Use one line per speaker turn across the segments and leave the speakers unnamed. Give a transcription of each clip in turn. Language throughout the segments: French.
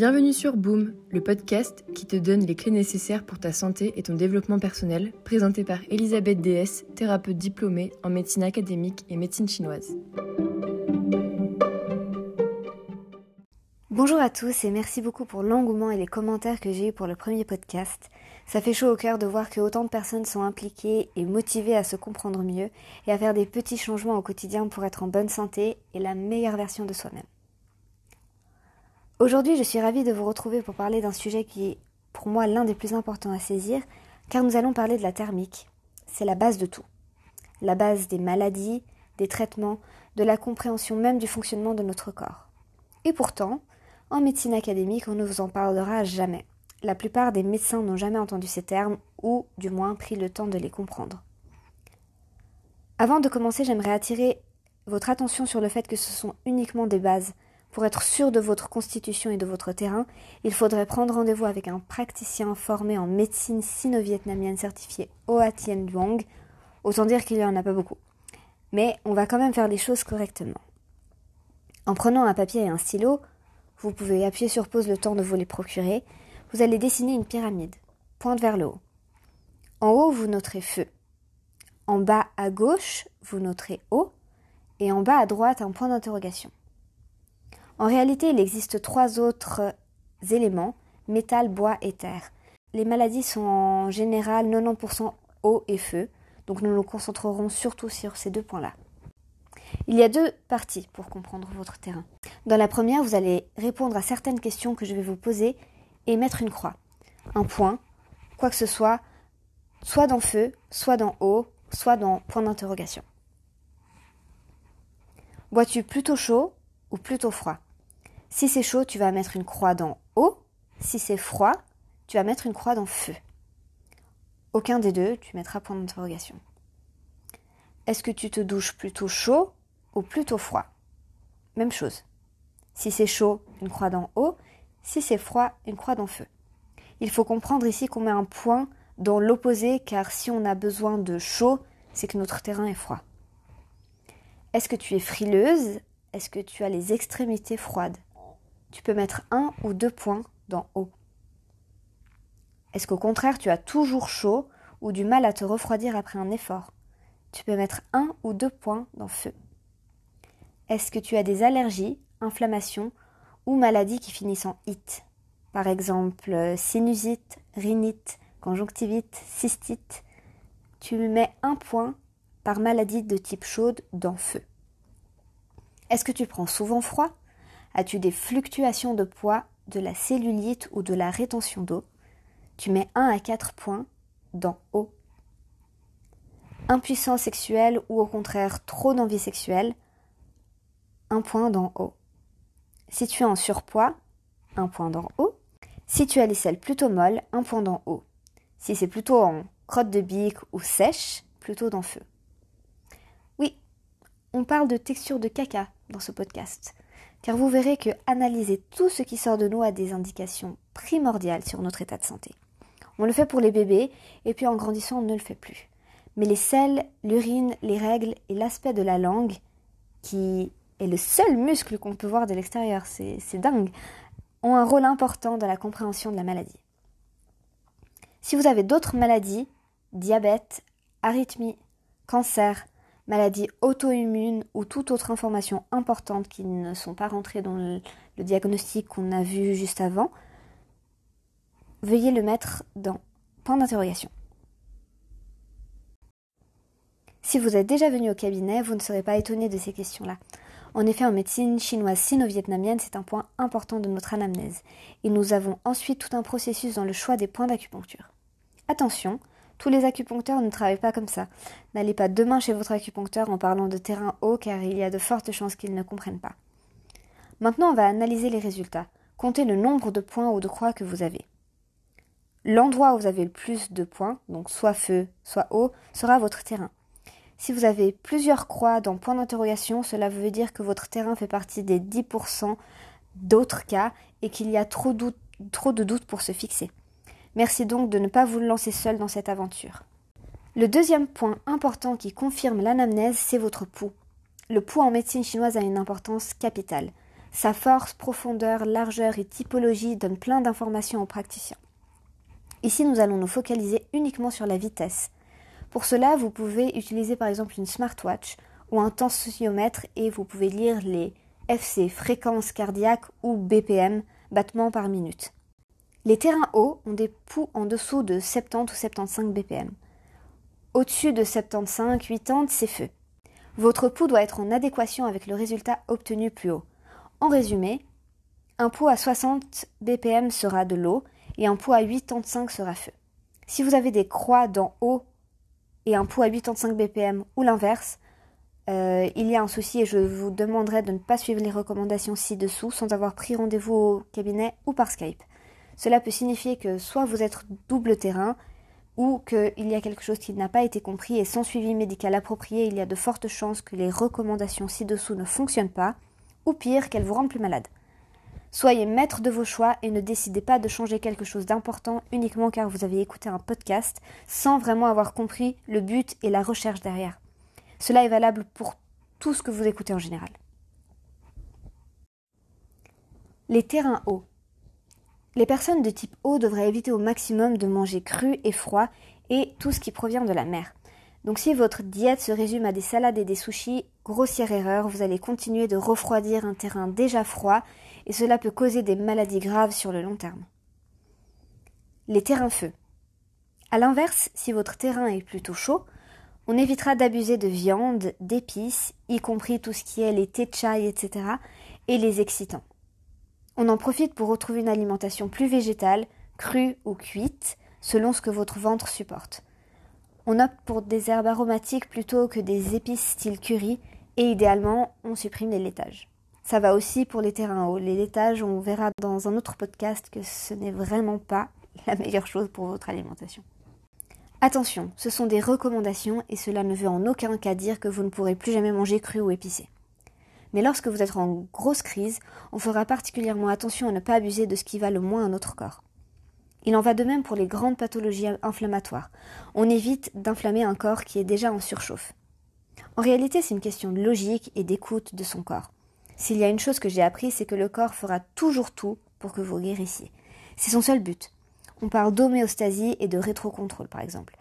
Bienvenue sur Boom, le podcast qui te donne les clés nécessaires pour ta santé et ton développement personnel, présenté par Elisabeth DS, thérapeute diplômée en médecine académique et médecine chinoise.
Bonjour à tous et merci beaucoup pour l'engouement et les commentaires que j'ai eu pour le premier podcast. Ça fait chaud au cœur de voir que autant de personnes sont impliquées et motivées à se comprendre mieux et à faire des petits changements au quotidien pour être en bonne santé et la meilleure version de soi-même. Aujourd'hui, je suis ravie de vous retrouver pour parler d'un sujet qui est pour moi l'un des plus importants à saisir, car nous allons parler de la thermique. C'est la base de tout. La base des maladies, des traitements, de la compréhension même du fonctionnement de notre corps. Et pourtant, en médecine académique, on ne vous en parlera jamais. La plupart des médecins n'ont jamais entendu ces termes ou du moins pris le temps de les comprendre. Avant de commencer, j'aimerais attirer votre attention sur le fait que ce sont uniquement des bases. Pour être sûr de votre constitution et de votre terrain, il faudrait prendre rendez-vous avec un praticien formé en médecine sino-vietnamienne certifié Hoa Tien Duong. Autant dire qu'il n'y en a pas beaucoup. Mais on va quand même faire les choses correctement. En prenant un papier et un stylo, vous pouvez appuyer sur pause le temps de vous les procurer. Vous allez dessiner une pyramide, pointe vers le haut. En haut, vous noterez feu. En bas à gauche, vous noterez eau. Et en bas à droite, un point d'interrogation. En réalité, il existe trois autres éléments, métal, bois et terre. Les maladies sont en général 90% eau et feu, donc nous nous concentrerons surtout sur ces deux points-là. Il y a deux parties pour comprendre votre terrain. Dans la première, vous allez répondre à certaines questions que je vais vous poser et mettre une croix. Un point, quoi que ce soit, soit dans feu, soit dans eau, soit dans point d'interrogation. Bois-tu plutôt chaud ou plutôt froid? Si c'est chaud, tu vas mettre une croix dans eau. Si c'est froid, tu vas mettre une croix dans feu. Aucun des deux, tu mettras point d'interrogation. Est-ce que tu te douches plutôt chaud ou plutôt froid? Même chose. Si c'est chaud, une croix dans eau. Si c'est froid, une croix dans feu. Il faut comprendre ici qu'on met un point dans l'opposé car si on a besoin de chaud, c'est que notre terrain est froid. Est-ce que tu es frileuse? Est-ce que tu as les extrémités froides? Tu peux mettre un ou deux points dans eau. Est-ce qu'au contraire tu as toujours chaud ou du mal à te refroidir après un effort? Tu peux mettre un ou deux points dans feu. Est-ce que tu as des allergies inflammation ou maladies qui finissent en it? Par exemple, euh, sinusite, rhinite, conjonctivite, cystite. Tu mets un point par maladie de type chaude dans feu. Est-ce que tu prends souvent froid As-tu des fluctuations de poids, de la cellulite ou de la rétention d'eau? Tu mets 1 à 4 points dans eau. Impuissance sexuelle ou au contraire trop d'envie sexuelle? Un point dans eau. Si tu es en surpoids, un point d'en haut. Si tu as les selles plutôt molles, un point d'en haut. Si c'est plutôt en crotte de bique ou sèche, plutôt dans feu. Oui, on parle de texture de caca dans ce podcast, car vous verrez que analyser tout ce qui sort de nous a des indications primordiales sur notre état de santé. On le fait pour les bébés, et puis en grandissant, on ne le fait plus. Mais les selles, l'urine, les règles et l'aspect de la langue, qui et le seul muscle qu'on peut voir de l'extérieur, c'est dingue, ont un rôle important dans la compréhension de la maladie. Si vous avez d'autres maladies, diabète, arythmie, cancer, maladies auto-immunes ou toute autre information importante qui ne sont pas rentrées dans le, le diagnostic qu'on a vu juste avant, veuillez le mettre dans point d'interrogation. Si vous êtes déjà venu au cabinet, vous ne serez pas étonné de ces questions-là. En effet, en médecine chinoise sino-vietnamienne, c'est un point important de notre anamnèse, et nous avons ensuite tout un processus dans le choix des points d'acupuncture. Attention, tous les acupuncteurs ne travaillent pas comme ça. N'allez pas demain chez votre acupuncteur en parlant de terrain haut car il y a de fortes chances qu'ils ne comprennent pas. Maintenant, on va analyser les résultats. Comptez le nombre de points ou de croix que vous avez. L'endroit où vous avez le plus de points, donc soit feu, soit haut, sera votre terrain. Si vous avez plusieurs croix dans point d'interrogation, cela veut dire que votre terrain fait partie des 10% d'autres cas et qu'il y a trop de doutes pour se fixer. Merci donc de ne pas vous lancer seul dans cette aventure. Le deuxième point important qui confirme l'anamnèse, c'est votre pouls. Le pouls en médecine chinoise a une importance capitale. Sa force, profondeur, largeur et typologie donnent plein d'informations aux praticiens. Ici, nous allons nous focaliser uniquement sur la vitesse. Pour cela, vous pouvez utiliser par exemple une smartwatch ou un tensiomètre et vous pouvez lire les FC, fréquence cardiaque ou BPM, battements par minute. Les terrains hauts ont des pouls en dessous de 70 ou 75 BPM. Au-dessus de 75, 80, c'est feu. Votre pouls doit être en adéquation avec le résultat obtenu plus haut. En résumé, un pouls à 60 BPM sera de l'eau et un pouls à 85 sera feu. Si vous avez des croix d'en haut et un pouls à 85 BPM ou l'inverse, euh, il y a un souci et je vous demanderai de ne pas suivre les recommandations ci-dessous sans avoir pris rendez-vous au cabinet ou par Skype. Cela peut signifier que soit vous êtes double terrain ou qu'il y a quelque chose qui n'a pas été compris et sans suivi médical approprié, il y a de fortes chances que les recommandations ci-dessous ne fonctionnent pas ou pire qu'elles vous rendent plus malade. Soyez maître de vos choix et ne décidez pas de changer quelque chose d'important uniquement car vous avez écouté un podcast sans vraiment avoir compris le but et la recherche derrière. Cela est valable pour tout ce que vous écoutez en général. Les terrains hauts. Les personnes de type eau devraient éviter au maximum de manger cru et froid et tout ce qui provient de la mer. Donc si votre diète se résume à des salades et des sushis, grossière erreur, vous allez continuer de refroidir un terrain déjà froid et cela peut causer des maladies graves sur le long terme. Les terrains feux. A l'inverse, si votre terrain est plutôt chaud, on évitera d'abuser de viande, d'épices, y compris tout ce qui est les thés de chai, etc., et les excitants. On en profite pour retrouver une alimentation plus végétale, crue ou cuite, selon ce que votre ventre supporte. On opte pour des herbes aromatiques plutôt que des épices style curry et idéalement on supprime les laitages. Ça va aussi pour les terrains hauts. Les laitages, on verra dans un autre podcast que ce n'est vraiment pas la meilleure chose pour votre alimentation. Attention, ce sont des recommandations et cela ne veut en aucun cas dire que vous ne pourrez plus jamais manger cru ou épicé. Mais lorsque vous êtes en grosse crise, on fera particulièrement attention à ne pas abuser de ce qui va le moins à notre corps. Il en va de même pour les grandes pathologies inflammatoires. On évite d'inflammer un corps qui est déjà en surchauffe. En réalité, c'est une question de logique et d'écoute de son corps. S'il y a une chose que j'ai appris, c'est que le corps fera toujours tout pour que vous guérissiez. C'est son seul but. On parle d'homéostasie et de rétrocontrôle, par exemple.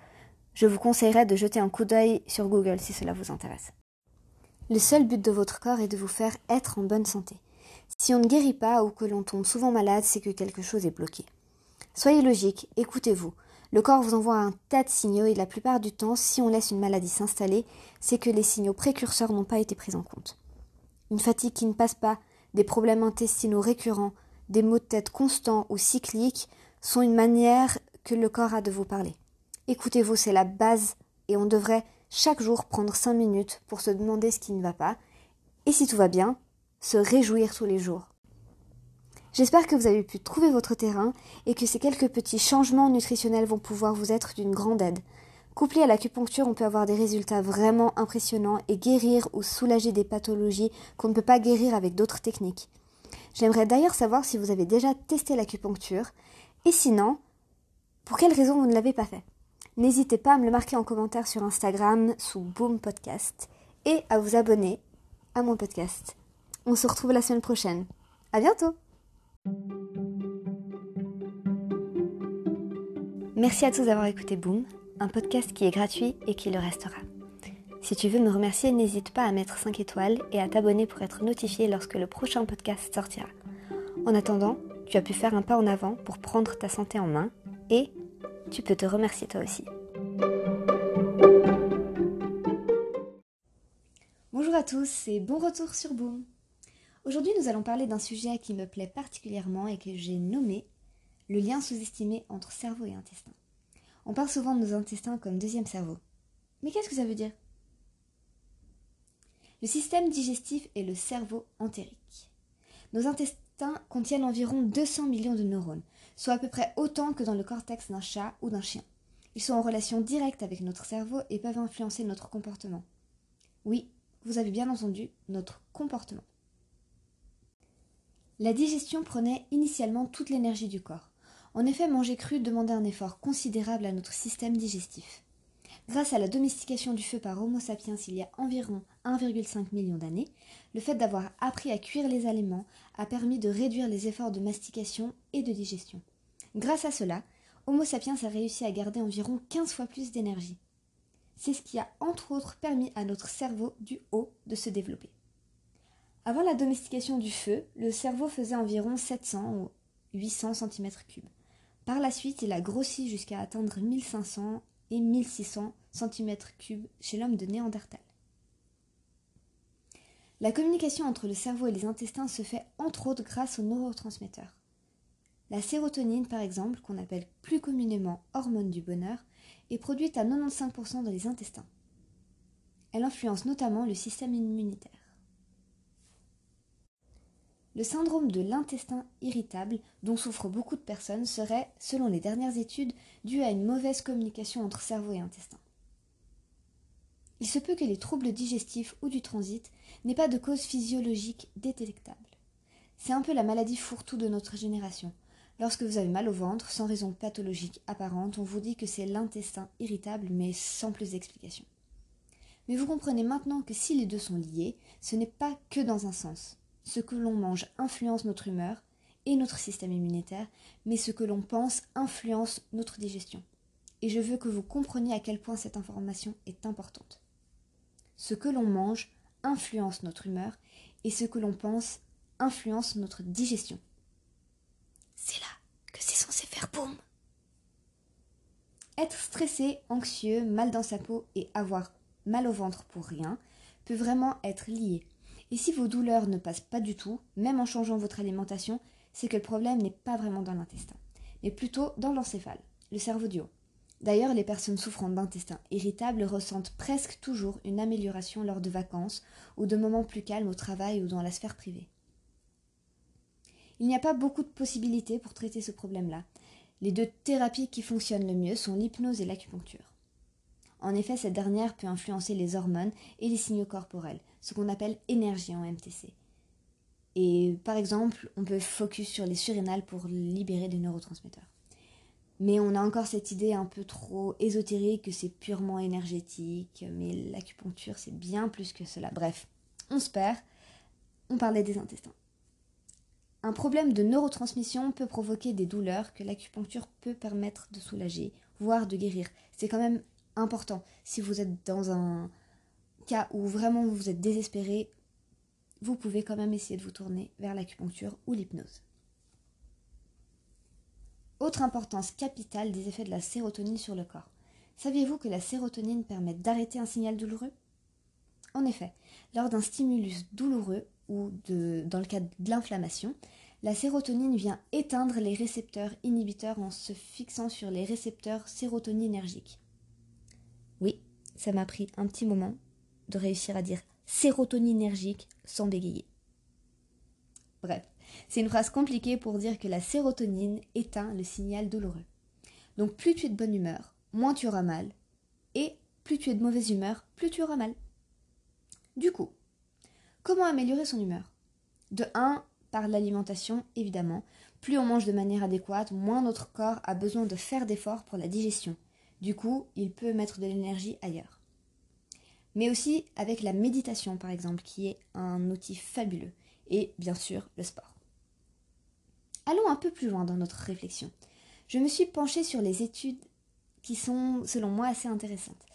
Je vous conseillerais de jeter un coup d'œil sur Google si cela vous intéresse. Le seul but de votre corps est de vous faire être en bonne santé. Si on ne guérit pas ou que l'on tombe souvent malade, c'est que quelque chose est bloqué. Soyez logique, écoutez-vous. Le corps vous envoie un tas de signaux et la plupart du temps, si on laisse une maladie s'installer, c'est que les signaux précurseurs n'ont pas été pris en compte. Une fatigue qui ne passe pas, des problèmes intestinaux récurrents, des maux de tête constants ou cycliques sont une manière que le corps a de vous parler. Écoutez-vous, c'est la base et on devrait chaque jour prendre cinq minutes pour se demander ce qui ne va pas, et si tout va bien, se réjouir tous les jours. J'espère que vous avez pu trouver votre terrain et que ces quelques petits changements nutritionnels vont pouvoir vous être d'une grande aide. Couplé à l'acupuncture, on peut avoir des résultats vraiment impressionnants et guérir ou soulager des pathologies qu'on ne peut pas guérir avec d'autres techniques. J'aimerais d'ailleurs savoir si vous avez déjà testé l'acupuncture et sinon, pour quelles raisons vous ne l'avez pas fait? N'hésitez pas à me le marquer en commentaire sur Instagram sous Boom Podcast et à vous abonner à mon podcast. On se retrouve la semaine prochaine. À bientôt! Merci à tous d'avoir écouté Boom, un podcast qui est gratuit et qui le restera. Si tu veux me remercier, n'hésite pas à mettre 5 étoiles et à t'abonner pour être notifié lorsque le prochain podcast sortira. En attendant, tu as pu faire un pas en avant pour prendre ta santé en main et tu peux te remercier toi aussi. Bonjour à tous et bon retour sur Boom. Aujourd'hui, nous allons parler d'un sujet qui me plaît particulièrement et que j'ai nommé le lien sous-estimé entre cerveau et intestin. On parle souvent de nos intestins comme deuxième cerveau. Mais qu'est-ce que ça veut dire? Le système digestif est le cerveau entérique. Nos intestins contiennent environ 200 millions de neurones, soit à peu près autant que dans le cortex d'un chat ou d'un chien. Ils sont en relation directe avec notre cerveau et peuvent influencer notre comportement. Oui, vous avez bien entendu, notre comportement. La digestion prenait initialement toute l'énergie du corps. En effet, manger cru demandait un effort considérable à notre système digestif. Grâce à la domestication du feu par Homo sapiens il y a environ 1,5 million d'années, le fait d'avoir appris à cuire les aliments a permis de réduire les efforts de mastication et de digestion. Grâce à cela, Homo sapiens a réussi à garder environ 15 fois plus d'énergie. C'est ce qui a entre autres permis à notre cerveau du haut de se développer. Avant la domestication du feu, le cerveau faisait environ 700 ou 800 cm3. Par la suite, il a grossi jusqu'à atteindre 1500 et 1600 cm3 chez l'homme de Néandertal. La communication entre le cerveau et les intestins se fait entre autres grâce aux neurotransmetteurs. La sérotonine, par exemple, qu'on appelle plus communément hormone du bonheur, est produite à 95% dans les intestins. Elle influence notamment le système immunitaire. Le syndrome de l'intestin irritable, dont souffrent beaucoup de personnes, serait, selon les dernières études, dû à une mauvaise communication entre cerveau et intestin. Il se peut que les troubles digestifs ou du transit n'aient pas de cause physiologique détectable. C'est un peu la maladie fourre-tout de notre génération. Lorsque vous avez mal au ventre, sans raison pathologique apparente, on vous dit que c'est l'intestin irritable, mais sans plus d'explication. Mais vous comprenez maintenant que si les deux sont liés, ce n'est pas que dans un sens. Ce que l'on mange influence notre humeur et notre système immunitaire, mais ce que l'on pense influence notre digestion. Et je veux que vous compreniez à quel point cette information est importante. Ce que l'on mange influence notre humeur et ce que l'on pense influence notre digestion. C'est là que c'est censé faire boum. Être stressé, anxieux, mal dans sa peau et avoir mal au ventre pour rien peut vraiment être lié et si vos douleurs ne passent pas du tout, même en changeant votre alimentation, c'est que le problème n'est pas vraiment dans l'intestin, mais plutôt dans l'encéphale, le cerveau du haut. D'ailleurs, les personnes souffrant d'intestin irritable ressentent presque toujours une amélioration lors de vacances ou de moments plus calmes au travail ou dans la sphère privée. Il n'y a pas beaucoup de possibilités pour traiter ce problème-là. Les deux thérapies qui fonctionnent le mieux sont l'hypnose et l'acupuncture. En effet, cette dernière peut influencer les hormones et les signaux corporels, ce qu'on appelle énergie en MTC. Et par exemple, on peut focus sur les surrénales pour libérer des neurotransmetteurs. Mais on a encore cette idée un peu trop ésotérique que c'est purement énergétique, mais l'acupuncture c'est bien plus que cela. Bref, on se perd, on parlait des intestins. Un problème de neurotransmission peut provoquer des douleurs que l'acupuncture peut permettre de soulager, voire de guérir. C'est quand même important. Si vous êtes dans un cas où vraiment vous êtes désespéré, vous pouvez quand même essayer de vous tourner vers l'acupuncture ou l'hypnose. Autre importance capitale des effets de la sérotonine sur le corps. Saviez-vous que la sérotonine permet d'arrêter un signal douloureux? En effet, lors d'un stimulus douloureux ou dans le cas de l'inflammation, la sérotonine vient éteindre les récepteurs inhibiteurs en se fixant sur les récepteurs sérotoninergiques. Oui, ça m'a pris un petit moment de réussir à dire sérotoninergique sans bégayer. Bref, c'est une phrase compliquée pour dire que la sérotonine éteint le signal douloureux. Donc plus tu es de bonne humeur, moins tu auras mal, et plus tu es de mauvaise humeur, plus tu auras mal. Du coup, comment améliorer son humeur? De 1, par l'alimentation, évidemment. Plus on mange de manière adéquate, moins notre corps a besoin de faire d'efforts pour la digestion. Du coup, il peut mettre de l'énergie ailleurs. Mais aussi avec la méditation, par exemple, qui est un outil fabuleux. Et bien sûr, le sport. Allons un peu plus loin dans notre réflexion. Je me suis penchée sur les études qui sont, selon moi, assez intéressantes.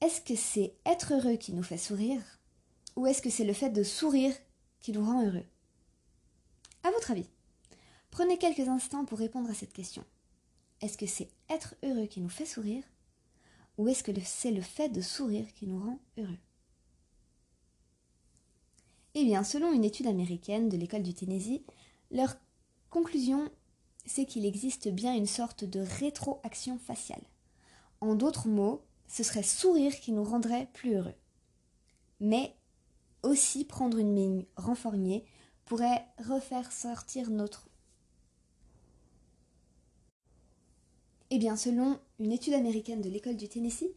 Est-ce que c'est être heureux qui nous fait sourire ou est-ce que c'est le fait de sourire qui nous rend heureux? À votre avis, prenez quelques instants pour répondre à cette question. Est-ce que c'est être heureux qui nous fait sourire ou est-ce que c'est le fait de sourire qui nous rend heureux? Eh bien, selon une étude américaine de l'école du Tennessee, leur conclusion, c'est qu'il existe bien une sorte de rétroaction faciale. En d'autres mots, ce serait sourire qui nous rendrait plus heureux. Mais aussi prendre une mine renforgnée pourrait refaire sortir notre Eh bien, selon une étude américaine de l'école du Tennessee,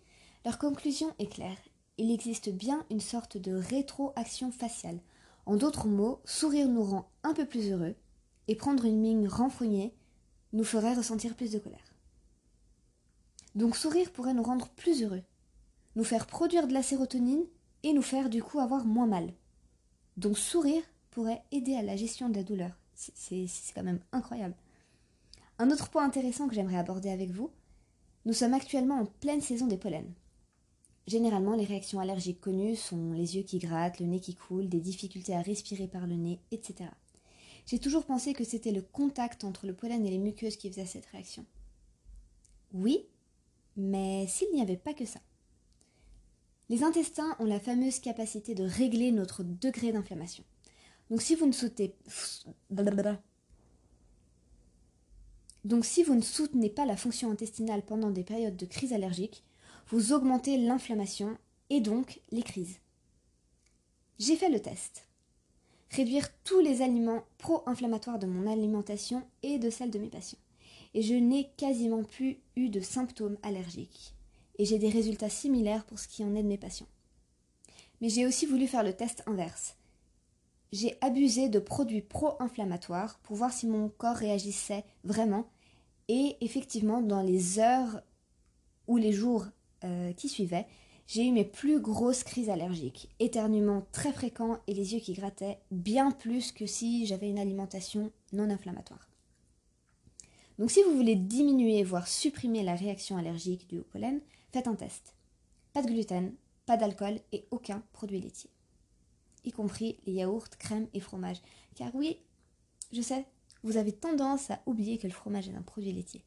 leur conclusion est claire. Il existe bien une sorte de rétroaction faciale. En d'autres mots, sourire nous rend un peu plus heureux et prendre une mine renfrognée nous ferait ressentir plus de colère. Donc sourire pourrait nous rendre plus heureux, nous faire produire de la sérotonine et nous faire du coup avoir moins mal. Donc sourire pourrait aider à la gestion de la douleur. C'est quand même incroyable. Un autre point intéressant que j'aimerais aborder avec vous, nous sommes actuellement en pleine saison des pollens. Généralement, les réactions allergiques connues sont les yeux qui grattent, le nez qui coule, des difficultés à respirer par le nez, etc. J'ai toujours pensé que c'était le contact entre le pollen et les muqueuses qui faisait cette réaction. Oui, mais s'il n'y avait pas que ça. Les intestins ont la fameuse capacité de régler notre degré d'inflammation. Donc si vous ne soutenez pas la fonction intestinale pendant des périodes de crise allergique, vous augmentez l'inflammation et donc les crises. J'ai fait le test. Réduire tous les aliments pro-inflammatoires de mon alimentation et de celle de mes patients. Et je n'ai quasiment plus eu de symptômes allergiques et j'ai des résultats similaires pour ce qui en est de mes patients. Mais j'ai aussi voulu faire le test inverse. J'ai abusé de produits pro-inflammatoires pour voir si mon corps réagissait vraiment et effectivement dans les heures ou les jours euh, qui suivaient, j'ai eu mes plus grosses crises allergiques, éternuements très fréquents et les yeux qui grattaient, bien plus que si j'avais une alimentation non inflammatoire. Donc si vous voulez diminuer, voire supprimer la réaction allergique due au pollen, Faites un test. Pas de gluten, pas d'alcool et aucun produit laitier. Y compris les yaourts, crèmes et fromages. Car oui, je sais, vous avez tendance à oublier que le fromage est un produit laitier.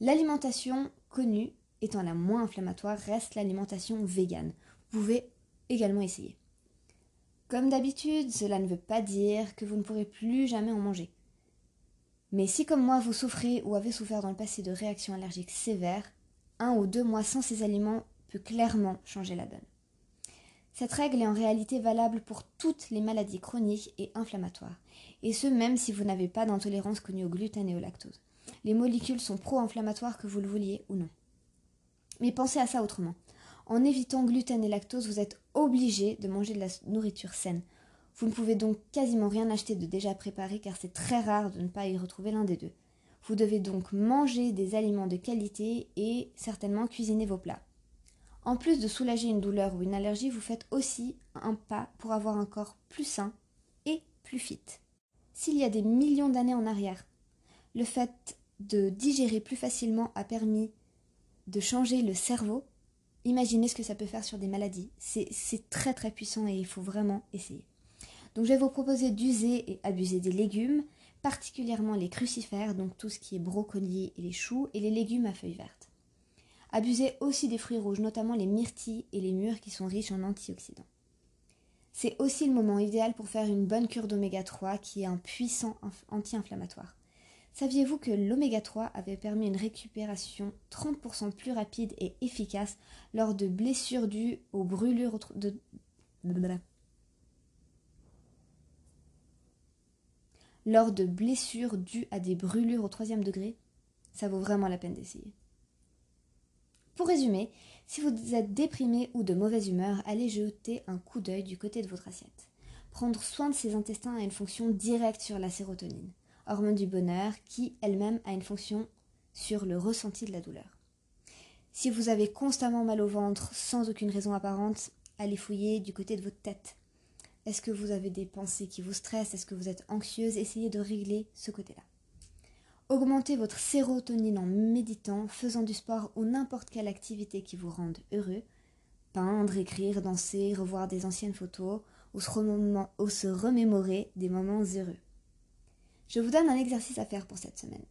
L'alimentation connue étant la moins inflammatoire reste l'alimentation végane. Vous pouvez également essayer. Comme d'habitude, cela ne veut pas dire que vous ne pourrez plus jamais en manger. Mais si comme moi vous souffrez ou avez souffert dans le passé de réactions allergiques sévères, un ou deux mois sans ces aliments peut clairement changer la donne. Cette règle est en réalité valable pour toutes les maladies chroniques et inflammatoires, et ce même si vous n'avez pas d'intolérance connue au gluten et au lactose. Les molécules sont pro-inflammatoires que vous le vouliez ou non. Mais pensez à ça autrement. En évitant gluten et lactose, vous êtes obligé de manger de la nourriture saine. Vous ne pouvez donc quasiment rien acheter de déjà préparé car c'est très rare de ne pas y retrouver l'un des deux. Vous devez donc manger des aliments de qualité et certainement cuisiner vos plats. En plus de soulager une douleur ou une allergie, vous faites aussi un pas pour avoir un corps plus sain et plus fit. S'il y a des millions d'années en arrière, le fait de digérer plus facilement a permis de changer le cerveau, imaginez ce que ça peut faire sur des maladies. C'est très très puissant et il faut vraiment essayer. Donc je vais vous proposer d'user et abuser des légumes, particulièrement les crucifères, donc tout ce qui est brocoli et les choux, et les légumes à feuilles vertes. Abusez aussi des fruits rouges, notamment les myrtilles et les mûres qui sont riches en antioxydants. C'est aussi le moment idéal pour faire une bonne cure d'oméga 3 qui est un puissant anti-inflammatoire. Saviez-vous que l'oméga 3 avait permis une récupération 30% plus rapide et efficace lors de blessures dues aux brûlures de lors de blessures dues à des brûlures au troisième degré, ça vaut vraiment la peine d'essayer. Pour résumer, si vous êtes déprimé ou de mauvaise humeur, allez jeter un coup d'œil du côté de votre assiette. Prendre soin de ses intestins a une fonction directe sur la sérotonine, hormone du bonheur, qui elle-même a une fonction sur le ressenti de la douleur. Si vous avez constamment mal au ventre sans aucune raison apparente, allez fouiller du côté de votre tête. Est-ce que vous avez des pensées qui vous stressent? Est-ce que vous êtes anxieuse? Essayez de régler ce côté-là. Augmentez votre sérotonine en méditant, faisant du sport ou n'importe quelle activité qui vous rende heureux. Peindre, écrire, danser, revoir des anciennes photos ou se, remémorer des moments heureux. Je vous donne un exercice à faire pour cette semaine.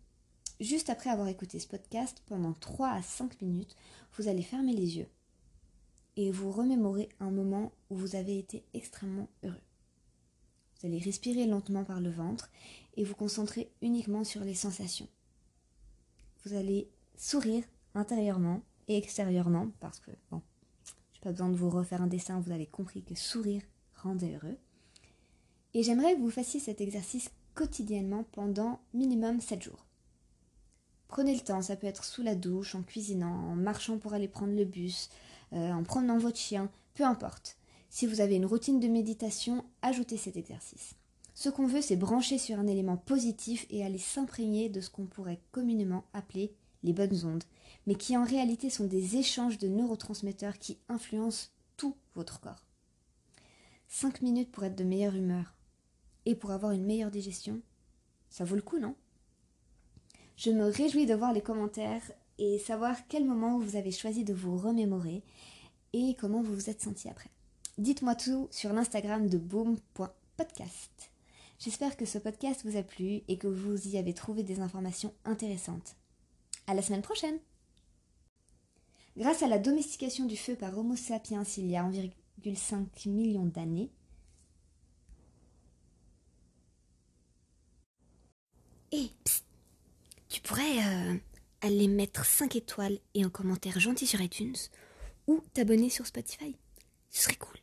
Juste après avoir écouté ce podcast, pendant 3 à 5 minutes, vous allez fermer les yeux et vous remémorez un moment où vous avez été extrêmement heureux. Vous allez respirer lentement par le ventre et vous concentrer uniquement sur les sensations. Vous allez sourire intérieurement et extérieurement parce que, bon, j'ai pas besoin de vous refaire un dessin, vous avez compris que sourire rendait heureux. Et j'aimerais que vous fassiez cet exercice quotidiennement pendant minimum 7 jours. Prenez le temps, ça peut être sous la douche, en cuisinant, en marchant pour aller prendre le bus, euh, en promenant votre chien, peu importe. Si vous avez une routine de méditation, ajoutez cet exercice. Ce qu'on veut, c'est brancher sur un élément positif et aller s'imprégner de ce qu'on pourrait communément appeler les bonnes ondes, mais qui en réalité sont des échanges de neurotransmetteurs qui influencent tout votre corps. 5 minutes pour être de meilleure humeur et pour avoir une meilleure digestion, ça vaut le coup, non? Je me réjouis de voir les commentaires et savoir quel moment vous avez choisi de vous remémorer et comment vous vous êtes senti après. Dites-moi tout sur l'Instagram de boom.podcast. J'espère que ce podcast vous a plu et que vous y avez trouvé des informations intéressantes. À la semaine prochaine! Grâce à la domestication du feu par Homo sapiens il y a 1,5 million d'années, Hé, tu pourrais euh, aller mettre 5 étoiles et un commentaire gentil sur iTunes ou t'abonner sur Spotify. Ce serait cool.